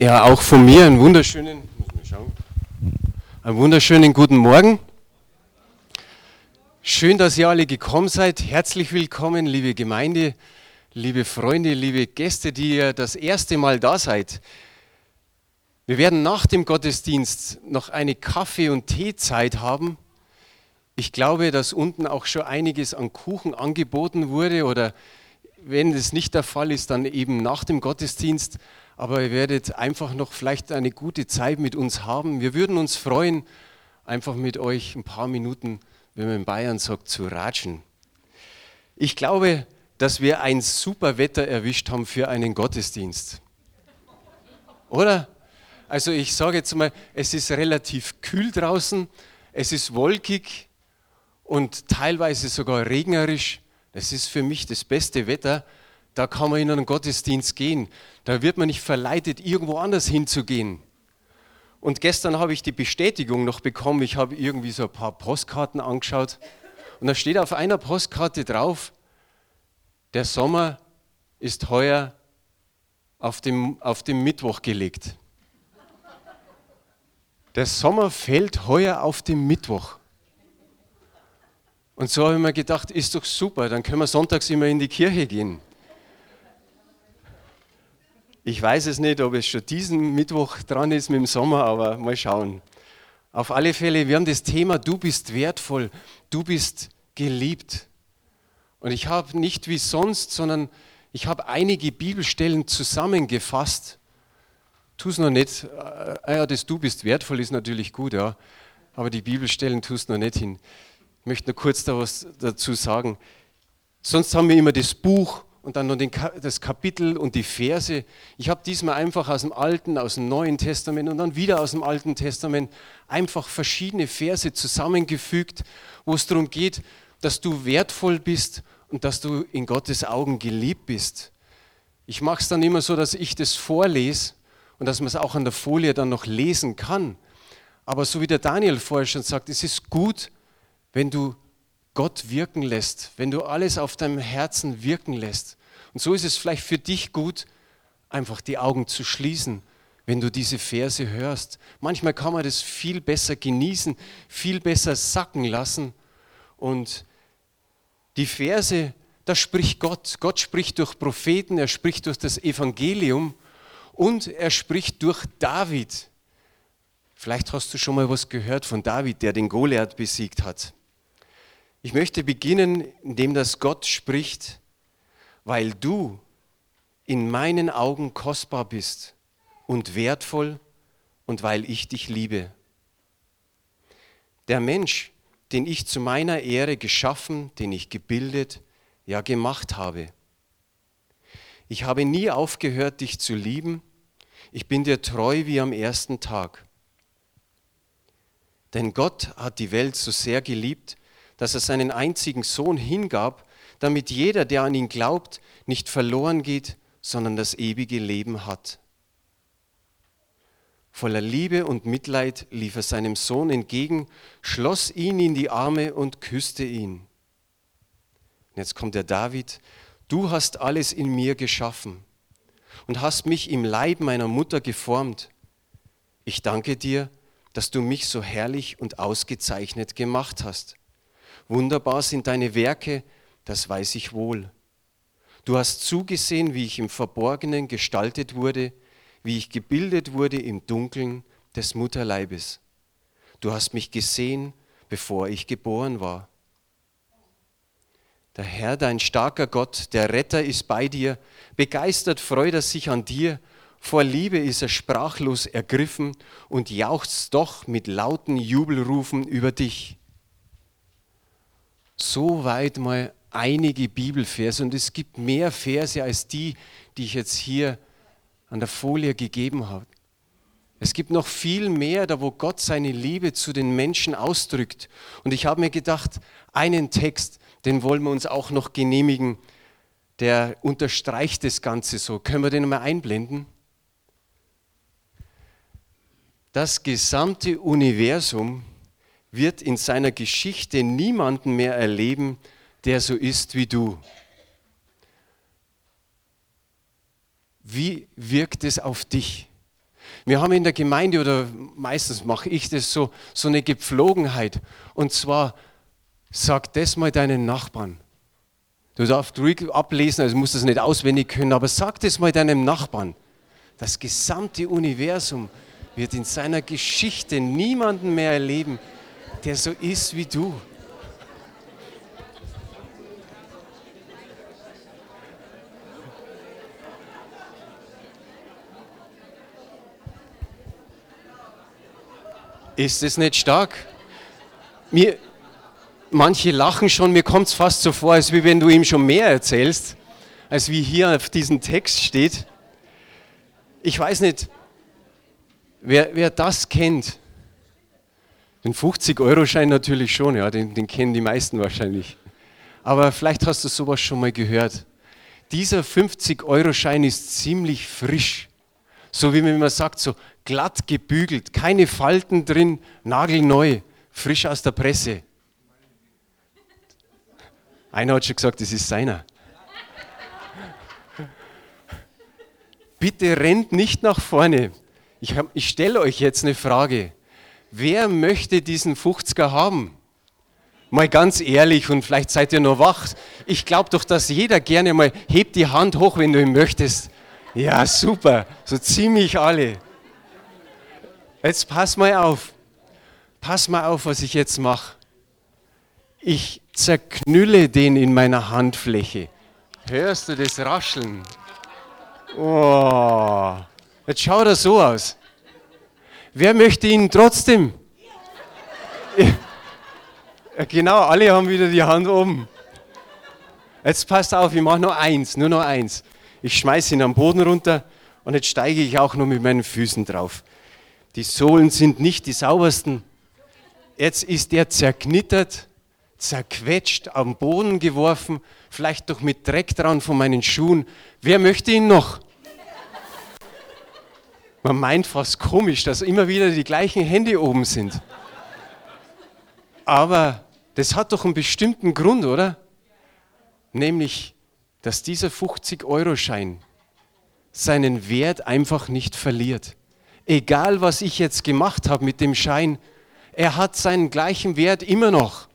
Ja, auch von mir einen wunderschönen, einen wunderschönen guten Morgen. Schön, dass ihr alle gekommen seid. Herzlich willkommen, liebe Gemeinde, liebe Freunde, liebe Gäste, die ihr das erste Mal da seid. Wir werden nach dem Gottesdienst noch eine Kaffee- und Teezeit haben. Ich glaube, dass unten auch schon einiges an Kuchen angeboten wurde oder wenn das nicht der Fall ist, dann eben nach dem Gottesdienst aber ihr werdet einfach noch vielleicht eine gute Zeit mit uns haben. Wir würden uns freuen, einfach mit euch ein paar Minuten, wenn man in Bayern sagt, zu ratschen. Ich glaube, dass wir ein super Wetter erwischt haben für einen Gottesdienst. Oder? Also ich sage jetzt mal, es ist relativ kühl draußen, es ist wolkig und teilweise sogar regnerisch. Das ist für mich das beste Wetter da kann man in einen Gottesdienst gehen. Da wird man nicht verleitet, irgendwo anders hinzugehen. Und gestern habe ich die Bestätigung noch bekommen. Ich habe irgendwie so ein paar Postkarten angeschaut. Und da steht auf einer Postkarte drauf, der Sommer ist heuer auf dem, auf dem Mittwoch gelegt. Der Sommer fällt heuer auf dem Mittwoch. Und so habe ich mir gedacht, ist doch super, dann können wir sonntags immer in die Kirche gehen. Ich weiß es nicht, ob es schon diesen Mittwoch dran ist mit dem Sommer, aber mal schauen. Auf alle Fälle, wir haben das Thema, du bist wertvoll, du bist geliebt. Und ich habe nicht wie sonst, sondern ich habe einige Bibelstellen zusammengefasst. Tu es noch nicht. Äh, ja, das Du bist wertvoll ist natürlich gut, ja. Aber die Bibelstellen tust noch nicht hin. Ich möchte nur kurz da was dazu sagen. Sonst haben wir immer das Buch und dann noch den, das Kapitel und die Verse. Ich habe diesmal einfach aus dem Alten, aus dem Neuen Testament und dann wieder aus dem Alten Testament einfach verschiedene Verse zusammengefügt, wo es darum geht, dass du wertvoll bist und dass du in Gottes Augen geliebt bist. Ich mache es dann immer so, dass ich das vorlese und dass man es auch an der Folie dann noch lesen kann. Aber so wie der Daniel vorher schon sagt, es ist gut, wenn du Gott wirken lässt, wenn du alles auf deinem Herzen wirken lässt. Und so ist es vielleicht für dich gut, einfach die Augen zu schließen, wenn du diese Verse hörst. Manchmal kann man das viel besser genießen, viel besser sacken lassen. Und die Verse, da spricht Gott. Gott spricht durch Propheten, er spricht durch das Evangelium und er spricht durch David. Vielleicht hast du schon mal was gehört von David, der den Goliath besiegt hat. Ich möchte beginnen, indem das Gott spricht weil du in meinen Augen kostbar bist und wertvoll und weil ich dich liebe. Der Mensch, den ich zu meiner Ehre geschaffen, den ich gebildet, ja gemacht habe. Ich habe nie aufgehört, dich zu lieben. Ich bin dir treu wie am ersten Tag. Denn Gott hat die Welt so sehr geliebt, dass er seinen einzigen Sohn hingab, damit jeder, der an ihn glaubt, nicht verloren geht, sondern das ewige Leben hat. Voller Liebe und Mitleid lief er seinem Sohn entgegen, schloss ihn in die Arme und küsste ihn. Und jetzt kommt der David, du hast alles in mir geschaffen und hast mich im Leib meiner Mutter geformt. Ich danke dir, dass du mich so herrlich und ausgezeichnet gemacht hast. Wunderbar sind deine Werke, das weiß ich wohl. Du hast zugesehen, wie ich im Verborgenen gestaltet wurde, wie ich gebildet wurde im Dunkeln des Mutterleibes. Du hast mich gesehen, bevor ich geboren war. Der Herr, dein starker Gott, der Retter ist bei dir, begeistert freut er sich an dir, vor Liebe ist er sprachlos ergriffen und jauchzt doch mit lauten Jubelrufen über dich. So weit mal einige Bibelverse und es gibt mehr Verse als die, die ich jetzt hier an der Folie gegeben habe. Es gibt noch viel mehr, da wo Gott seine Liebe zu den Menschen ausdrückt. Und ich habe mir gedacht, einen Text, den wollen wir uns auch noch genehmigen, der unterstreicht das Ganze so. Können wir den mal einblenden? Das gesamte Universum wird in seiner Geschichte niemanden mehr erleben, der so ist wie du. Wie wirkt es auf dich? Wir haben in der Gemeinde, oder meistens mache ich das so, so eine Gepflogenheit. Und zwar, sag das mal deinen Nachbarn. Du darfst ruhig ablesen, also musst das nicht auswendig können, aber sag das mal deinem Nachbarn. Das gesamte Universum wird in seiner Geschichte niemanden mehr erleben, der so ist wie du. Ist es nicht stark? Mir, manche lachen schon, mir kommt es fast so vor, als wie wenn du ihm schon mehr erzählst, als wie hier auf diesem Text steht. Ich weiß nicht, wer, wer das kennt. Den 50-Euro-Schein natürlich schon, ja, den, den kennen die meisten wahrscheinlich. Aber vielleicht hast du sowas schon mal gehört. Dieser 50-Euro-Schein ist ziemlich frisch. So wie man sagt, so glatt gebügelt, keine Falten drin, nagelneu, frisch aus der Presse. Einer hat schon gesagt, das ist seiner. Bitte rennt nicht nach vorne. Ich, ich stelle euch jetzt eine Frage. Wer möchte diesen 50er haben? Mal ganz ehrlich und vielleicht seid ihr noch wach. Ich glaube doch, dass jeder gerne mal hebt die Hand hoch, wenn du ihn möchtest. Ja, super. So ziemlich alle. Jetzt pass mal auf. Pass mal auf, was ich jetzt mache. Ich zerknülle den in meiner Handfläche. Hörst du das Rascheln? Oh, jetzt schaut er so aus. Wer möchte ihn trotzdem? Ja, genau, alle haben wieder die Hand oben. Jetzt passt auf, ich mache nur eins, nur noch eins. Ich schmeiße ihn am Boden runter und jetzt steige ich auch nur mit meinen Füßen drauf. Die Sohlen sind nicht die saubersten. Jetzt ist er zerknittert, zerquetscht, am Boden geworfen, vielleicht doch mit Dreck dran von meinen Schuhen. Wer möchte ihn noch? Man meint fast komisch, dass immer wieder die gleichen Hände oben sind. Aber das hat doch einen bestimmten Grund, oder? Nämlich, dass dieser 50-Euro-Schein seinen Wert einfach nicht verliert egal was ich jetzt gemacht habe mit dem Schein, er hat seinen gleichen Wert immer noch.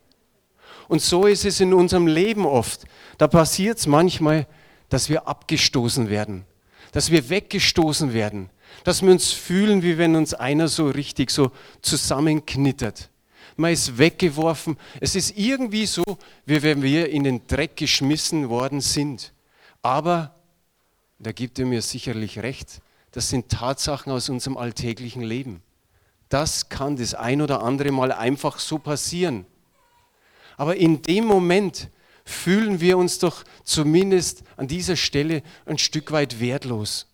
Und so ist es in unserem Leben oft. Da passiert es manchmal, dass wir abgestoßen werden, dass wir weggestoßen werden, dass wir uns fühlen, wie wenn uns einer so richtig so zusammenknittert. Man ist weggeworfen. Es ist irgendwie so, wie wenn wir in den Dreck geschmissen worden sind. Aber, da gibt er mir sicherlich recht, das sind Tatsachen aus unserem alltäglichen Leben. Das kann das ein oder andere Mal einfach so passieren. Aber in dem Moment fühlen wir uns doch zumindest an dieser Stelle ein Stück weit wertlos,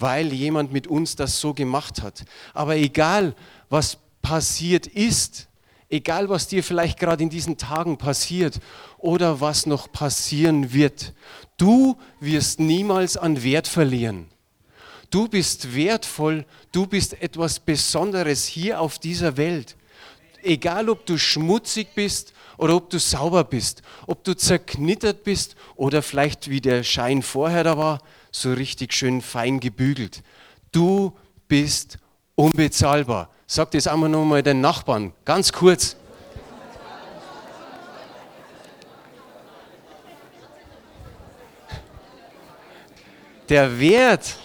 weil jemand mit uns das so gemacht hat. Aber egal, was passiert ist, egal was dir vielleicht gerade in diesen Tagen passiert oder was noch passieren wird, du wirst niemals an Wert verlieren. Du bist wertvoll, du bist etwas Besonderes hier auf dieser Welt. Egal, ob du schmutzig bist oder ob du sauber bist, ob du zerknittert bist oder vielleicht wie der Schein vorher da war, so richtig schön fein gebügelt. Du bist unbezahlbar. Sag das einmal nochmal den Nachbarn, ganz kurz. Der Wert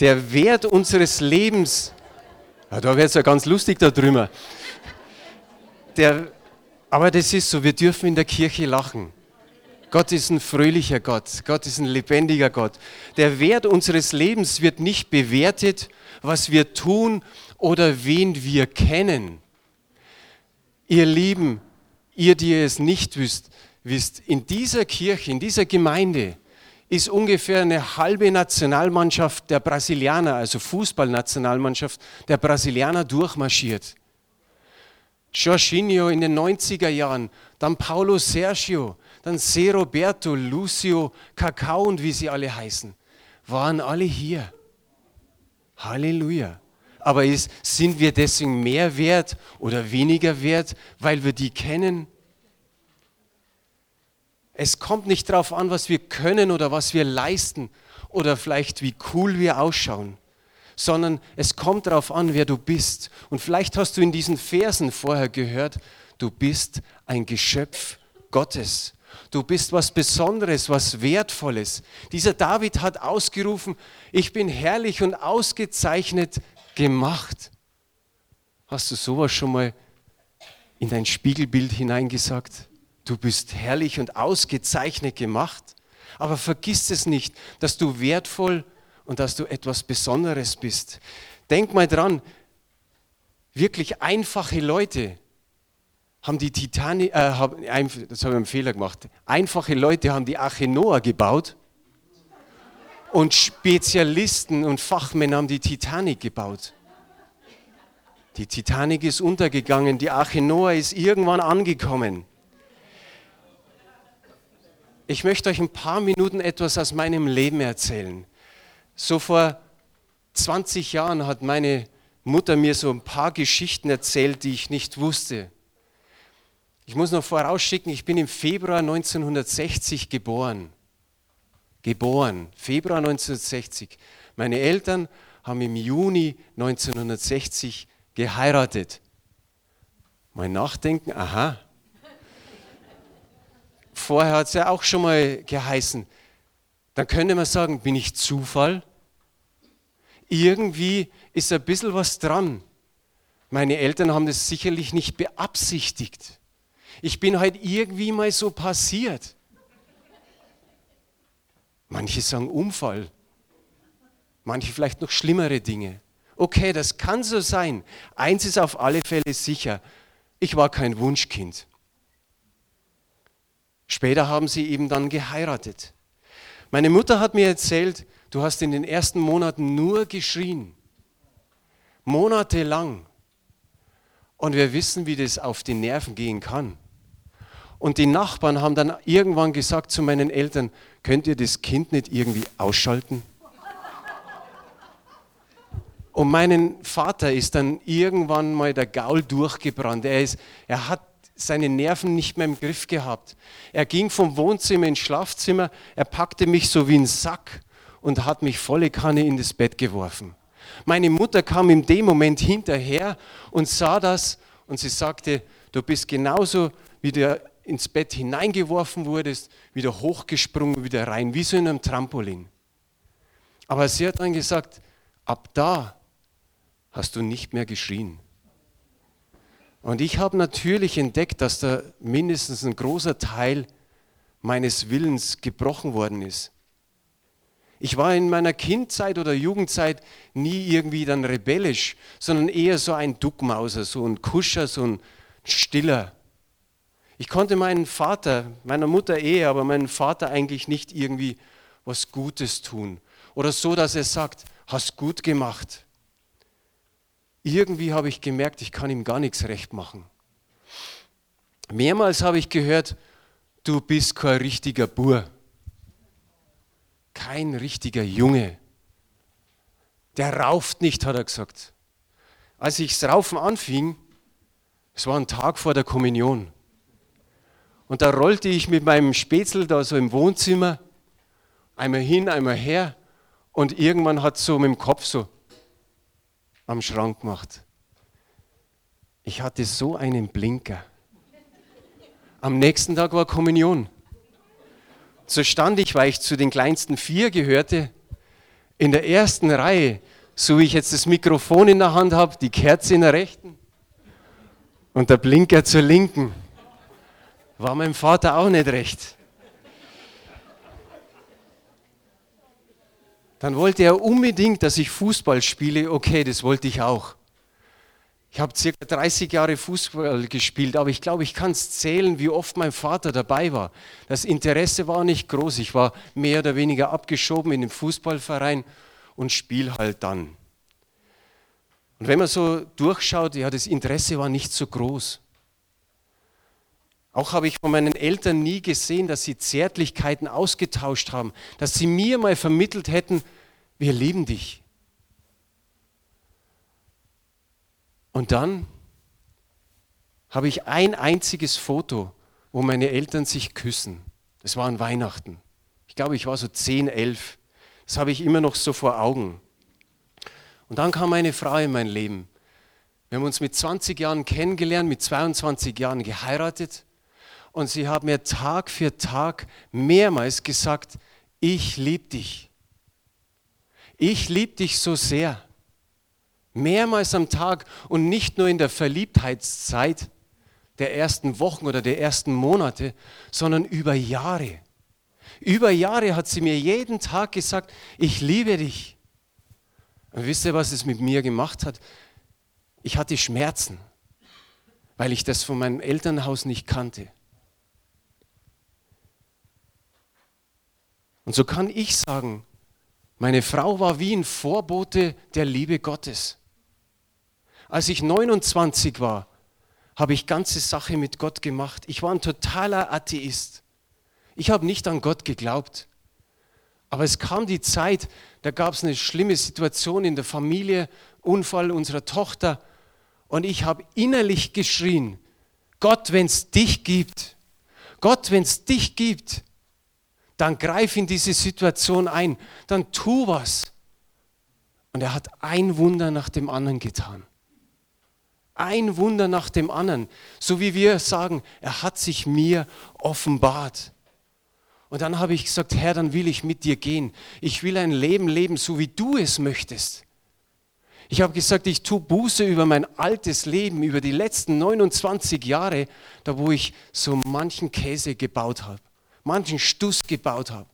der Wert unseres Lebens, ja, da wird es ja ganz lustig darüber. Der, aber das ist so, wir dürfen in der Kirche lachen. Gott ist ein fröhlicher Gott, Gott ist ein lebendiger Gott. Der Wert unseres Lebens wird nicht bewertet, was wir tun oder wen wir kennen. Ihr Lieben, ihr, die es nicht wisst, wisst, in dieser Kirche, in dieser Gemeinde ist ungefähr eine halbe Nationalmannschaft der Brasilianer, also Fußballnationalmannschaft der Brasilianer durchmarschiert. Jorginho in den 90er Jahren, dann Paulo Sergio, dann Se Roberto, Lucio, Kakao und wie sie alle heißen, waren alle hier. Halleluja. Aber ist, sind wir deswegen mehr wert oder weniger wert, weil wir die kennen? Es kommt nicht darauf an, was wir können oder was wir leisten oder vielleicht wie cool wir ausschauen, sondern es kommt darauf an, wer du bist. Und vielleicht hast du in diesen Versen vorher gehört, du bist ein Geschöpf Gottes. Du bist was Besonderes, was Wertvolles. Dieser David hat ausgerufen, ich bin herrlich und ausgezeichnet gemacht. Hast du sowas schon mal in dein Spiegelbild hineingesagt? Du bist herrlich und ausgezeichnet gemacht. Aber vergiss es nicht, dass du wertvoll und dass du etwas Besonderes bist. Denk mal dran, wirklich einfache Leute haben die Titanic, äh, haben, das habe ich einen Fehler gemacht. Einfache Leute haben die Arche Noah gebaut und Spezialisten und Fachmänner haben die Titanic gebaut. Die Titanic ist untergegangen, die Arche Noah ist irgendwann angekommen. Ich möchte euch ein paar Minuten etwas aus meinem Leben erzählen. So vor 20 Jahren hat meine Mutter mir so ein paar Geschichten erzählt, die ich nicht wusste. Ich muss noch vorausschicken, ich bin im Februar 1960 geboren. Geboren, Februar 1960. Meine Eltern haben im Juni 1960 geheiratet. Mein Nachdenken, aha, vorher hat es ja auch schon mal geheißen, dann könnte man sagen, bin ich Zufall? Irgendwie ist ein bisschen was dran. Meine Eltern haben das sicherlich nicht beabsichtigt. Ich bin halt irgendwie mal so passiert. Manche sagen Unfall, manche vielleicht noch schlimmere Dinge. Okay, das kann so sein. Eins ist auf alle Fälle sicher, ich war kein Wunschkind. Später haben sie eben dann geheiratet. Meine Mutter hat mir erzählt, du hast in den ersten Monaten nur geschrien. Monatelang. Und wir wissen, wie das auf die Nerven gehen kann. Und die Nachbarn haben dann irgendwann gesagt zu meinen Eltern, könnt ihr das Kind nicht irgendwie ausschalten? Und meinen Vater ist dann irgendwann mal der Gaul durchgebrannt. Er, ist, er hat seine Nerven nicht mehr im Griff gehabt. Er ging vom Wohnzimmer ins Schlafzimmer, er packte mich so wie ein Sack und hat mich volle Kanne in das Bett geworfen. Meine Mutter kam in dem Moment hinterher und sah das und sie sagte, du bist genauso wie du ins Bett hineingeworfen wurdest, wieder hochgesprungen, wieder rein, wie so in einem Trampolin. Aber sie hat dann gesagt, ab da hast du nicht mehr geschrien. Und ich habe natürlich entdeckt, dass da mindestens ein großer Teil meines Willens gebrochen worden ist. Ich war in meiner Kindzeit oder Jugendzeit nie irgendwie dann rebellisch, sondern eher so ein Duckmauser, so ein Kuscher, so ein Stiller. Ich konnte meinen Vater, meiner Mutter eher, aber meinen Vater eigentlich nicht irgendwie was Gutes tun. Oder so, dass er sagt, hast gut gemacht irgendwie habe ich gemerkt, ich kann ihm gar nichts recht machen. Mehrmals habe ich gehört, du bist kein richtiger Bur, kein richtiger Junge. Der rauft nicht, hat er gesagt. Als ich das Raufen anfing, es war ein Tag vor der Kommunion. Und da rollte ich mit meinem Spätzle da so im Wohnzimmer, einmal hin, einmal her. Und irgendwann hat so mit dem Kopf so am Schrank gemacht. Ich hatte so einen Blinker. Am nächsten Tag war Kommunion. So stand ich, weil ich zu den kleinsten vier gehörte, in der ersten Reihe, so wie ich jetzt das Mikrofon in der Hand habe, die Kerze in der rechten und der Blinker zur linken. War meinem Vater auch nicht recht. Dann wollte er unbedingt, dass ich Fußball spiele. Okay, das wollte ich auch. Ich habe circa 30 Jahre Fußball gespielt, aber ich glaube, ich kann es zählen, wie oft mein Vater dabei war. Das Interesse war nicht groß. Ich war mehr oder weniger abgeschoben in den Fußballverein und spiel halt dann. Und wenn man so durchschaut, ja, das Interesse war nicht so groß. Auch habe ich von meinen Eltern nie gesehen, dass sie Zärtlichkeiten ausgetauscht haben, dass sie mir mal vermittelt hätten, wir lieben dich. Und dann habe ich ein einziges Foto, wo meine Eltern sich küssen. Das war an Weihnachten. Ich glaube, ich war so 10, 11. Das habe ich immer noch so vor Augen. Und dann kam eine Frau in mein Leben. Wir haben uns mit 20 Jahren kennengelernt, mit 22 Jahren geheiratet. Und sie hat mir Tag für Tag mehrmals gesagt, ich liebe dich. Ich liebe dich so sehr. Mehrmals am Tag und nicht nur in der Verliebtheitszeit der ersten Wochen oder der ersten Monate, sondern über Jahre. Über Jahre hat sie mir jeden Tag gesagt, ich liebe dich. Und wisst ihr, was es mit mir gemacht hat? Ich hatte Schmerzen, weil ich das von meinem Elternhaus nicht kannte. Und so kann ich sagen, meine Frau war wie ein Vorbote der Liebe Gottes. Als ich 29 war, habe ich ganze Sache mit Gott gemacht. Ich war ein totaler Atheist. Ich habe nicht an Gott geglaubt. Aber es kam die Zeit, da gab es eine schlimme Situation in der Familie, Unfall unserer Tochter. Und ich habe innerlich geschrien, Gott, wenn es dich gibt, Gott, wenn es dich gibt, dann greif in diese Situation ein, dann tu was. Und er hat ein Wunder nach dem anderen getan. Ein Wunder nach dem anderen. So wie wir sagen, er hat sich mir offenbart. Und dann habe ich gesagt, Herr, dann will ich mit dir gehen. Ich will ein Leben leben, so wie du es möchtest. Ich habe gesagt, ich tue Buße über mein altes Leben, über die letzten 29 Jahre, da wo ich so manchen Käse gebaut habe, manchen Stuss gebaut habe,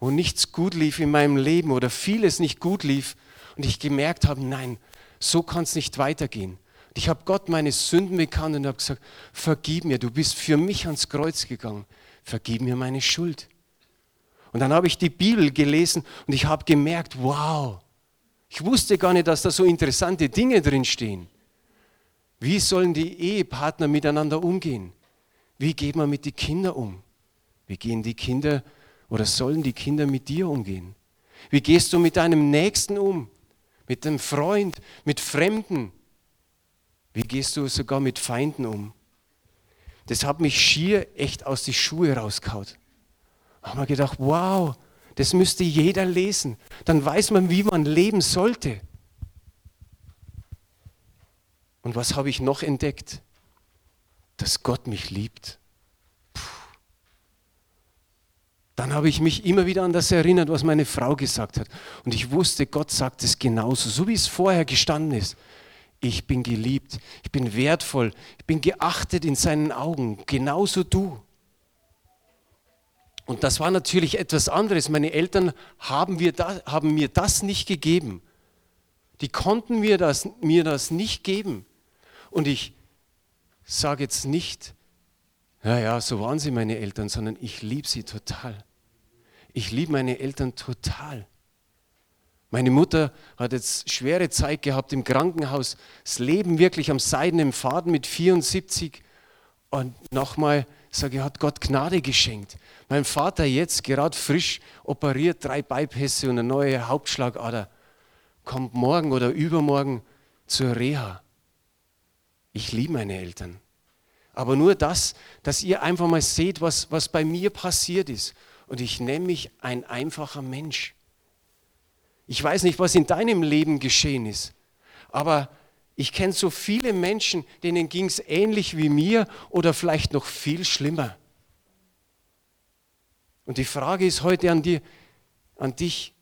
wo nichts gut lief in meinem Leben oder vieles nicht gut lief und ich gemerkt habe, nein, so kann es nicht weitergehen. Und ich habe Gott meine Sünden bekannt und habe gesagt, vergib mir, du bist für mich ans Kreuz gegangen vergib mir meine Schuld. Und dann habe ich die Bibel gelesen und ich habe gemerkt, wow, ich wusste gar nicht, dass da so interessante Dinge drin stehen. Wie sollen die Ehepartner miteinander umgehen? Wie geht man mit den Kindern um? Wie gehen die Kinder oder sollen die Kinder mit dir umgehen? Wie gehst du mit deinem Nächsten um? Mit dem Freund, mit Fremden? Wie gehst du sogar mit Feinden um? das hat mich schier echt aus die Schuhe rausgehauen. Da haben wir gedacht, wow, das müsste jeder lesen. Dann weiß man, wie man leben sollte. Und was habe ich noch entdeckt? Dass Gott mich liebt. Dann habe ich mich immer wieder an das erinnert, was meine Frau gesagt hat. Und ich wusste, Gott sagt es genauso, so wie es vorher gestanden ist ich bin geliebt, ich bin wertvoll, ich bin geachtet in seinen Augen, genauso du. Und das war natürlich etwas anderes. Meine Eltern haben, wir da, haben mir das nicht gegeben. Die konnten mir das, mir das nicht geben. Und ich sage jetzt nicht, ja, ja, so waren sie meine Eltern, sondern ich liebe sie total. Ich liebe meine Eltern total. Meine Mutter hat jetzt schwere Zeit gehabt im Krankenhaus, das Leben wirklich am seidenen Faden mit 74. Und nochmal sage ich, hat Gott Gnade geschenkt. Mein Vater jetzt gerade frisch operiert, drei Bypässe und eine neue Hauptschlagader, kommt morgen oder übermorgen zur Reha. Ich liebe meine Eltern. Aber nur das, dass ihr einfach mal seht, was, was bei mir passiert ist. Und ich nenne mich ein einfacher Mensch. Ich weiß nicht, was in deinem Leben geschehen ist, aber ich kenne so viele Menschen, denen ging es ähnlich wie mir oder vielleicht noch viel schlimmer. Und die Frage ist heute an, dir, an dich,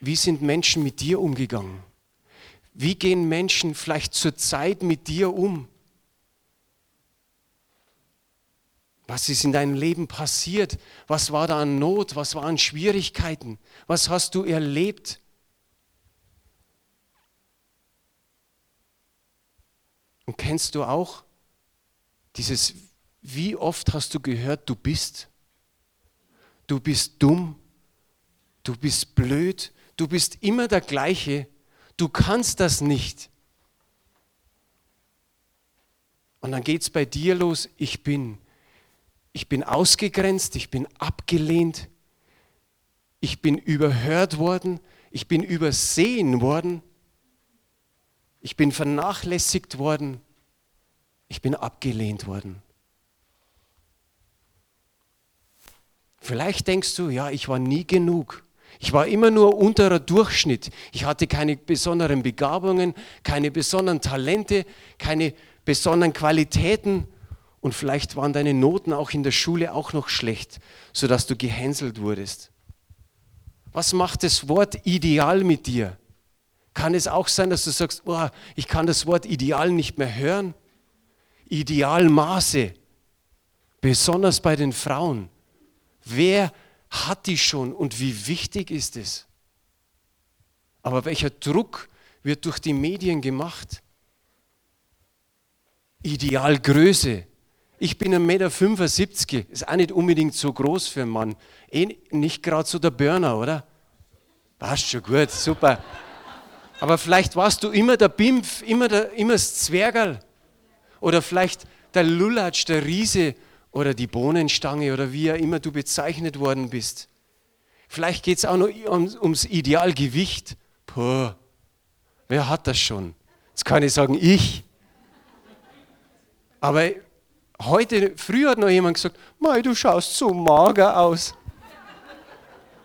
wie sind Menschen mit dir umgegangen? Wie gehen Menschen vielleicht zur Zeit mit dir um? Was ist in deinem Leben passiert? Was war da an Not? Was waren Schwierigkeiten? Was hast du erlebt? Und kennst du auch dieses, wie oft hast du gehört, du bist? Du bist dumm, du bist blöd, du bist immer der gleiche, du kannst das nicht. Und dann geht es bei dir los, ich bin. Ich bin ausgegrenzt, ich bin abgelehnt, ich bin überhört worden, ich bin übersehen worden. Ich bin vernachlässigt worden. Ich bin abgelehnt worden. Vielleicht denkst du, ja, ich war nie genug. Ich war immer nur unterer Durchschnitt. Ich hatte keine besonderen Begabungen, keine besonderen Talente, keine besonderen Qualitäten und vielleicht waren deine Noten auch in der Schule auch noch schlecht, sodass du gehänselt wurdest. Was macht das Wort ideal mit dir? Kann es auch sein, dass du sagst, oh, ich kann das Wort ideal nicht mehr hören? Idealmaße, besonders bei den Frauen. Wer hat die schon und wie wichtig ist es? Aber welcher Druck wird durch die Medien gemacht? Idealgröße. Ich bin 1,75 Meter, ist auch nicht unbedingt so groß für einen Mann. Eh nicht gerade so der Burner, oder? Passt schon gut, super. Aber vielleicht warst du immer der Bimpf, immer, der, immer das Zwergerl. Oder vielleicht der Lulatsch, der Riese oder die Bohnenstange oder wie immer du bezeichnet worden bist. Vielleicht geht es auch noch um, ums Idealgewicht. Puh, wer hat das schon? Jetzt kann ich sagen, ich. Aber heute, früher hat noch jemand gesagt, Mei, du schaust so mager aus.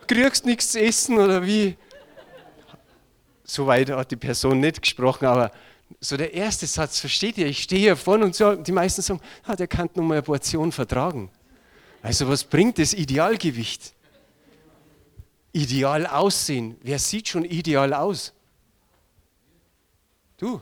Kriegst nichts zu essen oder wie? So weit hat die Person nicht gesprochen, aber so der erste Satz, versteht ihr? Ich stehe hier vorne und so, die meisten sagen, ah, der kann nur mal eine Portion vertragen. Also was bringt das Idealgewicht? Ideal aussehen. Wer sieht schon ideal aus? Du.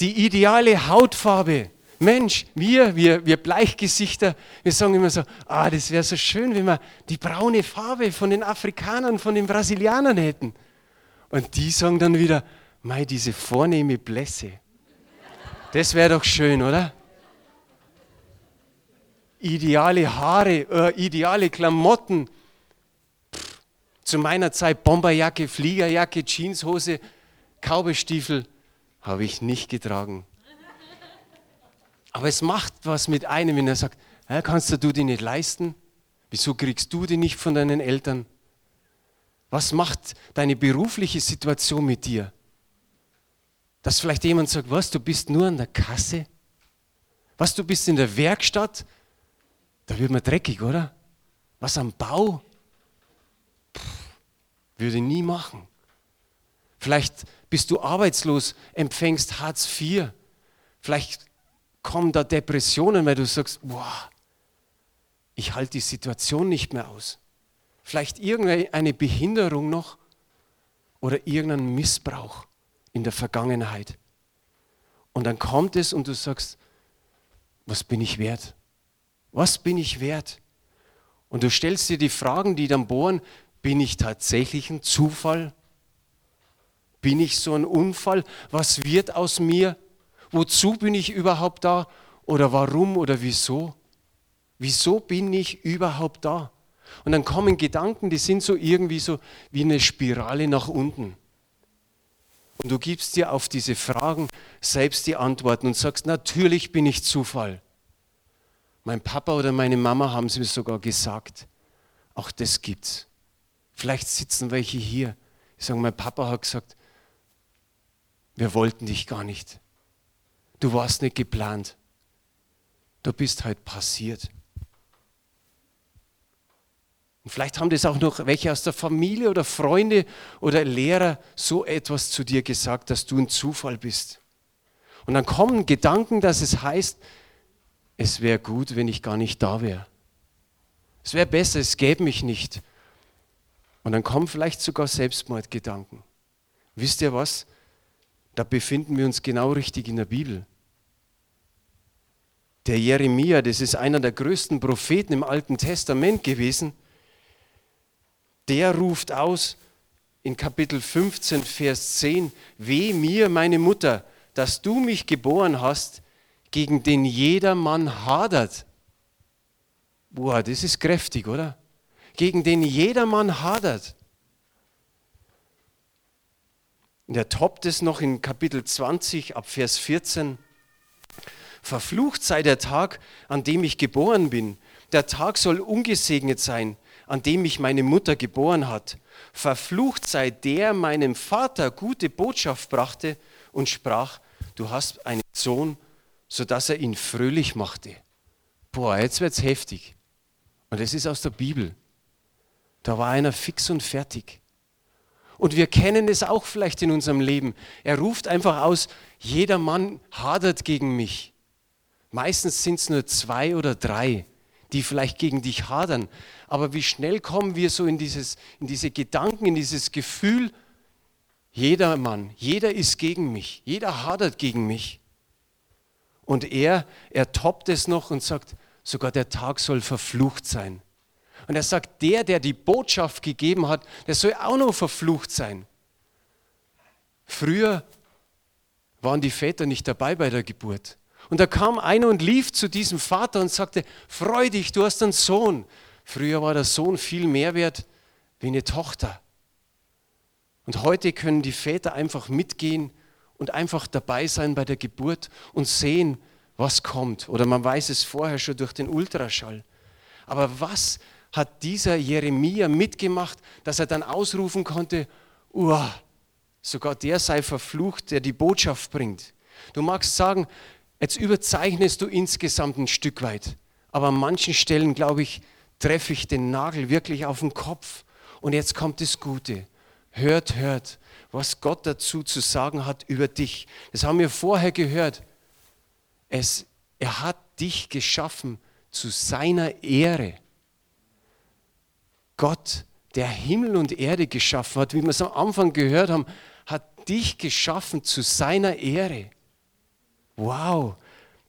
Die ideale Hautfarbe. Mensch, wir, wir, wir Bleichgesichter, wir sagen immer so, ah, das wäre so schön, wenn wir die braune Farbe von den Afrikanern, von den Brasilianern hätten. Und die sagen dann wieder, mei, diese vornehme Blässe. Das wäre doch schön, oder? Ideale Haare, äh, ideale Klamotten. Pff, zu meiner Zeit Bomberjacke, Fliegerjacke, Jeanshose, Kaubestiefel habe ich nicht getragen. Aber es macht was mit einem, wenn er sagt, kannst du die nicht leisten? Wieso kriegst du die nicht von deinen Eltern? Was macht deine berufliche Situation mit dir? Dass vielleicht jemand sagt, was, du bist nur an der Kasse? Was, du bist in der Werkstatt? Da wird man dreckig, oder? Was am Bau? Pff, würde nie machen. Vielleicht bist du arbeitslos, empfängst Hartz IV. Vielleicht kommen da Depressionen, weil du sagst, boah, ich halte die Situation nicht mehr aus vielleicht irgendeine Behinderung noch oder irgendein Missbrauch in der Vergangenheit. Und dann kommt es und du sagst, was bin ich wert? Was bin ich wert? Und du stellst dir die Fragen, die dann bohren, bin ich tatsächlich ein Zufall? Bin ich so ein Unfall? Was wird aus mir? Wozu bin ich überhaupt da? Oder warum oder wieso? Wieso bin ich überhaupt da? Und dann kommen Gedanken, die sind so irgendwie so wie eine Spirale nach unten. Und du gibst dir auf diese Fragen selbst die Antworten und sagst, natürlich bin ich Zufall. Mein Papa oder meine Mama haben es mir sogar gesagt. Auch das gibt's. Vielleicht sitzen welche hier, die sagen, mein Papa hat gesagt, wir wollten dich gar nicht. Du warst nicht geplant. Du bist halt passiert. Und vielleicht haben das auch noch welche aus der Familie oder Freunde oder Lehrer so etwas zu dir gesagt, dass du ein Zufall bist. Und dann kommen Gedanken, dass es heißt, es wäre gut, wenn ich gar nicht da wäre. Es wäre besser, es gäbe mich nicht. Und dann kommen vielleicht sogar Selbstmordgedanken. Wisst ihr was? Da befinden wir uns genau richtig in der Bibel. Der Jeremia, das ist einer der größten Propheten im Alten Testament gewesen, der ruft aus in Kapitel 15, Vers 10, Weh mir, meine Mutter, dass du mich geboren hast, gegen den jedermann hadert. Boah, das ist kräftig, oder? Gegen den jedermann hadert. Und er toppt es noch in Kapitel 20 ab Vers 14. Verflucht sei der Tag, an dem ich geboren bin. Der Tag soll ungesegnet sein, an dem mich meine Mutter geboren hat. Verflucht sei der meinem Vater gute Botschaft brachte und sprach, du hast einen Sohn, sodass er ihn fröhlich machte. boah, jetzt wird es heftig. Und das ist aus der Bibel. Da war einer fix und fertig. Und wir kennen es auch vielleicht in unserem Leben. Er ruft einfach aus, jeder Mann hadert gegen mich. Meistens sind es nur zwei oder drei, die vielleicht gegen dich hadern. Aber wie schnell kommen wir so in, dieses, in diese Gedanken, in dieses Gefühl, jeder Mann, jeder ist gegen mich, jeder hadert gegen mich. Und er, er toppt es noch und sagt, sogar der Tag soll verflucht sein. Und er sagt, der, der die Botschaft gegeben hat, der soll auch noch verflucht sein. Früher waren die Väter nicht dabei bei der Geburt. Und da kam einer und lief zu diesem Vater und sagte, freu dich, du hast einen Sohn. Früher war der Sohn viel mehr wert wie eine Tochter. Und heute können die Väter einfach mitgehen und einfach dabei sein bei der Geburt und sehen, was kommt. Oder man weiß es vorher schon durch den Ultraschall. Aber was hat dieser Jeremia mitgemacht, dass er dann ausrufen konnte, Uah, sogar der sei verflucht, der die Botschaft bringt. Du magst sagen, jetzt überzeichnest du insgesamt ein Stück weit. Aber an manchen Stellen, glaube ich, treffe ich den Nagel wirklich auf den Kopf. Und jetzt kommt das Gute. Hört, hört, was Gott dazu zu sagen hat über dich. Das haben wir vorher gehört. Es, er hat dich geschaffen zu seiner Ehre. Gott, der Himmel und Erde geschaffen hat, wie wir es am Anfang gehört haben, hat dich geschaffen zu seiner Ehre. Wow,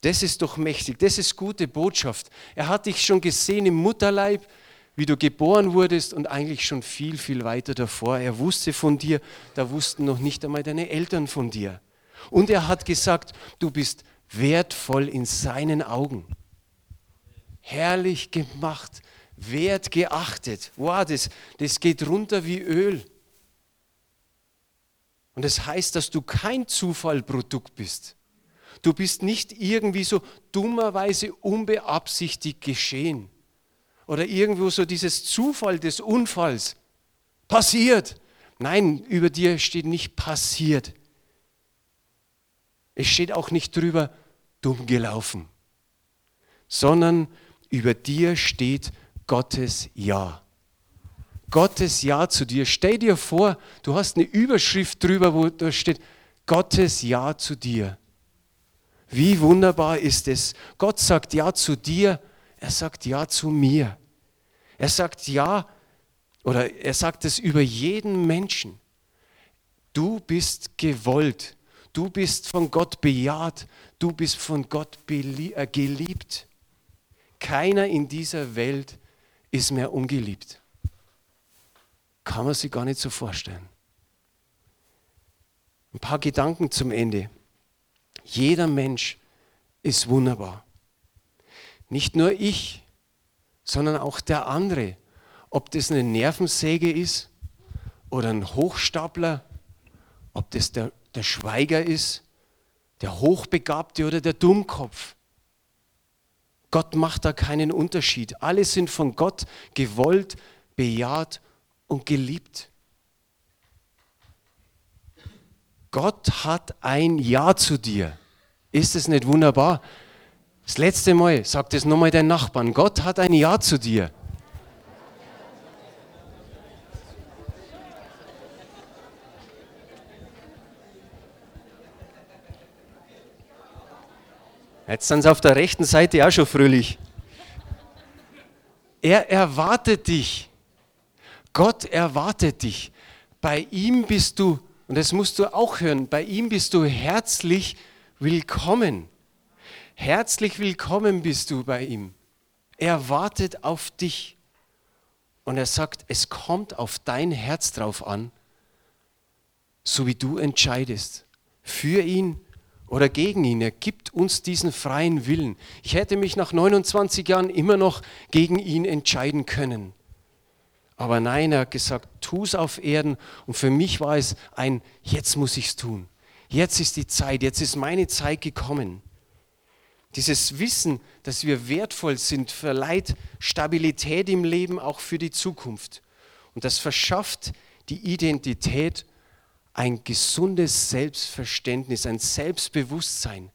das ist doch mächtig, das ist gute Botschaft. Er hat dich schon gesehen im Mutterleib, wie du geboren wurdest und eigentlich schon viel, viel weiter davor. Er wusste von dir, da wussten noch nicht einmal deine Eltern von dir. Und er hat gesagt, du bist wertvoll in seinen Augen. Herrlich gemacht, wert geachtet. Wow, das, das geht runter wie Öl. Und das heißt, dass du kein Zufallprodukt bist. Du bist nicht irgendwie so dummerweise unbeabsichtigt geschehen. Oder irgendwo so dieses Zufall des Unfalls. Passiert. Nein, über dir steht nicht passiert. Es steht auch nicht drüber dumm gelaufen, sondern über dir steht Gottes Ja. Gottes Ja zu dir. Stell dir vor, du hast eine Überschrift drüber, wo da steht Gottes Ja zu dir. Wie wunderbar ist es. Gott sagt Ja zu dir, er sagt Ja zu mir. Er sagt Ja oder er sagt es über jeden Menschen. Du bist gewollt. Du bist von Gott bejaht. Du bist von Gott äh, geliebt. Keiner in dieser Welt ist mehr ungeliebt. Kann man sich gar nicht so vorstellen. Ein paar Gedanken zum Ende. Jeder Mensch ist wunderbar. Nicht nur ich, sondern auch der andere. Ob das eine Nervensäge ist oder ein Hochstapler, ob das der, der Schweiger ist, der Hochbegabte oder der Dummkopf. Gott macht da keinen Unterschied. Alle sind von Gott gewollt, bejaht und geliebt. Gott hat ein Ja zu dir. Ist es nicht wunderbar? Das letzte Mal, sagt es nochmal dein Nachbarn, Gott hat ein Ja zu dir. Jetzt sind sie auf der rechten Seite auch schon fröhlich. Er erwartet dich. Gott erwartet dich. Bei ihm bist du, und das musst du auch hören, bei ihm bist du herzlich willkommen. Herzlich willkommen bist du bei ihm. Er wartet auf dich. Und er sagt, es kommt auf dein Herz drauf an, so wie du entscheidest. Für ihn oder gegen ihn. Er gibt uns diesen freien Willen. Ich hätte mich nach 29 Jahren immer noch gegen ihn entscheiden können. Aber nein, er hat gesagt, tu es auf Erden. Und für mich war es ein, jetzt muss ich es tun. Jetzt ist die Zeit, jetzt ist meine Zeit gekommen. Dieses Wissen, dass wir wertvoll sind, verleiht Stabilität im Leben auch für die Zukunft. Und das verschafft die Identität ein gesundes Selbstverständnis, ein Selbstbewusstsein.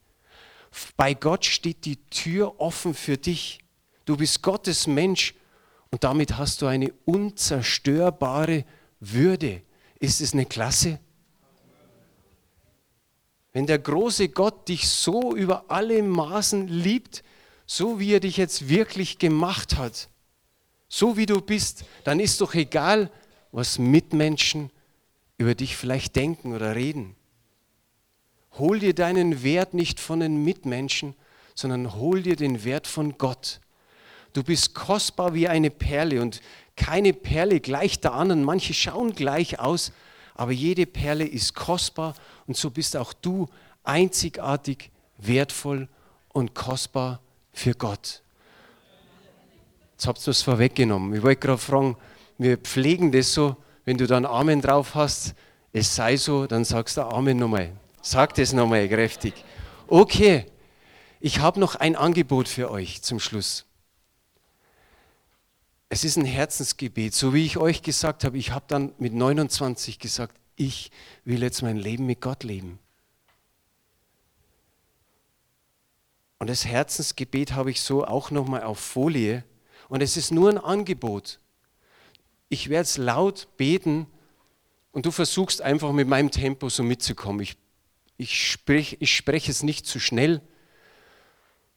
Bei Gott steht die Tür offen für dich. Du bist Gottes Mensch und damit hast du eine unzerstörbare Würde. Ist es eine Klasse? Wenn der große Gott dich so über alle Maßen liebt, so wie er dich jetzt wirklich gemacht hat, so wie du bist, dann ist doch egal, was Mitmenschen über dich vielleicht denken oder reden. Hol dir deinen Wert nicht von den Mitmenschen, sondern hol dir den Wert von Gott. Du bist kostbar wie eine Perle und keine Perle gleicht der anderen. Manche schauen gleich aus, aber jede Perle ist kostbar und so bist auch du einzigartig, wertvoll und kostbar für Gott. Jetzt habt ihr es vorweggenommen. Ich wollte gerade fragen, wir pflegen das so, wenn du dann Amen drauf hast, es sei so, dann sagst du Amen nochmal. Sag das nochmal kräftig. Okay, ich habe noch ein Angebot für euch zum Schluss. Es ist ein Herzensgebet, so wie ich euch gesagt habe. Ich habe dann mit 29 gesagt, ich will jetzt mein Leben mit Gott leben. Und das Herzensgebet habe ich so auch nochmal auf Folie. Und es ist nur ein Angebot. Ich werde es laut beten und du versuchst einfach mit meinem Tempo so mitzukommen. Ich, ich, sprech, ich spreche es nicht zu schnell,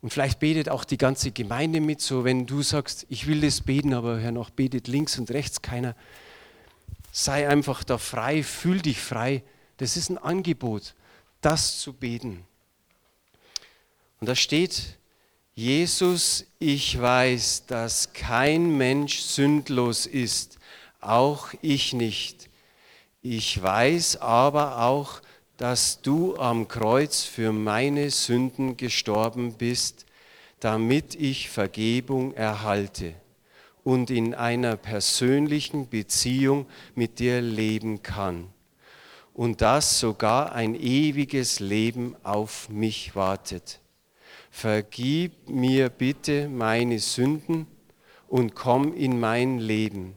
und vielleicht betet auch die ganze Gemeinde mit, so wenn du sagst, ich will das beten, aber Herr noch betet links und rechts keiner. Sei einfach da frei, fühl dich frei. Das ist ein Angebot, das zu beten. Und da steht, Jesus, ich weiß, dass kein Mensch sündlos ist, auch ich nicht. Ich weiß aber auch, dass du am Kreuz für meine Sünden gestorben bist, damit ich Vergebung erhalte und in einer persönlichen Beziehung mit dir leben kann. Und dass sogar ein ewiges Leben auf mich wartet. Vergib mir bitte meine Sünden und komm in mein Leben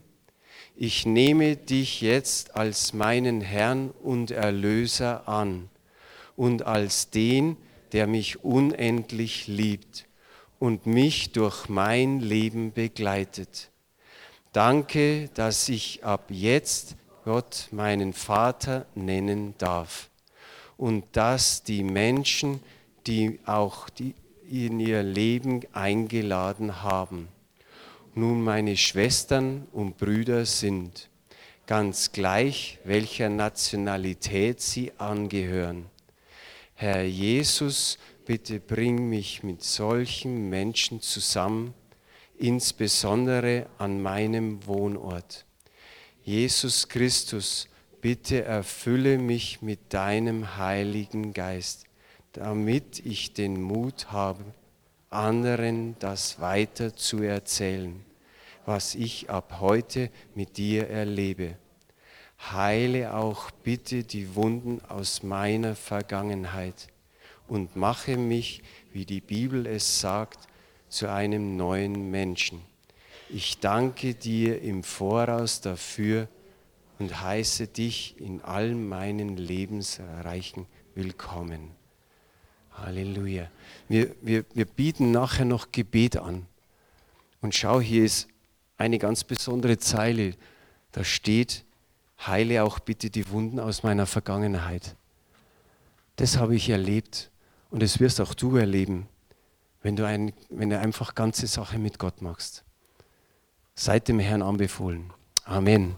ich nehme dich jetzt als meinen Herrn und Erlöser an und als den, der mich unendlich liebt und mich durch mein Leben begleitet. Danke, dass ich ab jetzt Gott meinen Vater nennen darf und dass die Menschen, die auch die in ihr Leben eingeladen haben, nun meine Schwestern und Brüder sind, ganz gleich welcher Nationalität sie angehören. Herr Jesus, bitte bring mich mit solchen Menschen zusammen, insbesondere an meinem Wohnort. Jesus Christus, bitte erfülle mich mit deinem Heiligen Geist, damit ich den Mut habe, anderen das weiter zu erzählen, was ich ab heute mit dir erlebe. Heile auch bitte die Wunden aus meiner Vergangenheit und mache mich, wie die Bibel es sagt, zu einem neuen Menschen. Ich danke dir im Voraus dafür und heiße dich in all meinen Lebensreichen willkommen. Halleluja. Wir, wir, wir bieten nachher noch Gebet an. Und schau, hier ist eine ganz besondere Zeile. Da steht, heile auch bitte die Wunden aus meiner Vergangenheit. Das habe ich erlebt und das wirst auch du erleben, wenn du, ein, wenn du einfach ganze Sache mit Gott machst. Seid dem Herrn anbefohlen. Amen.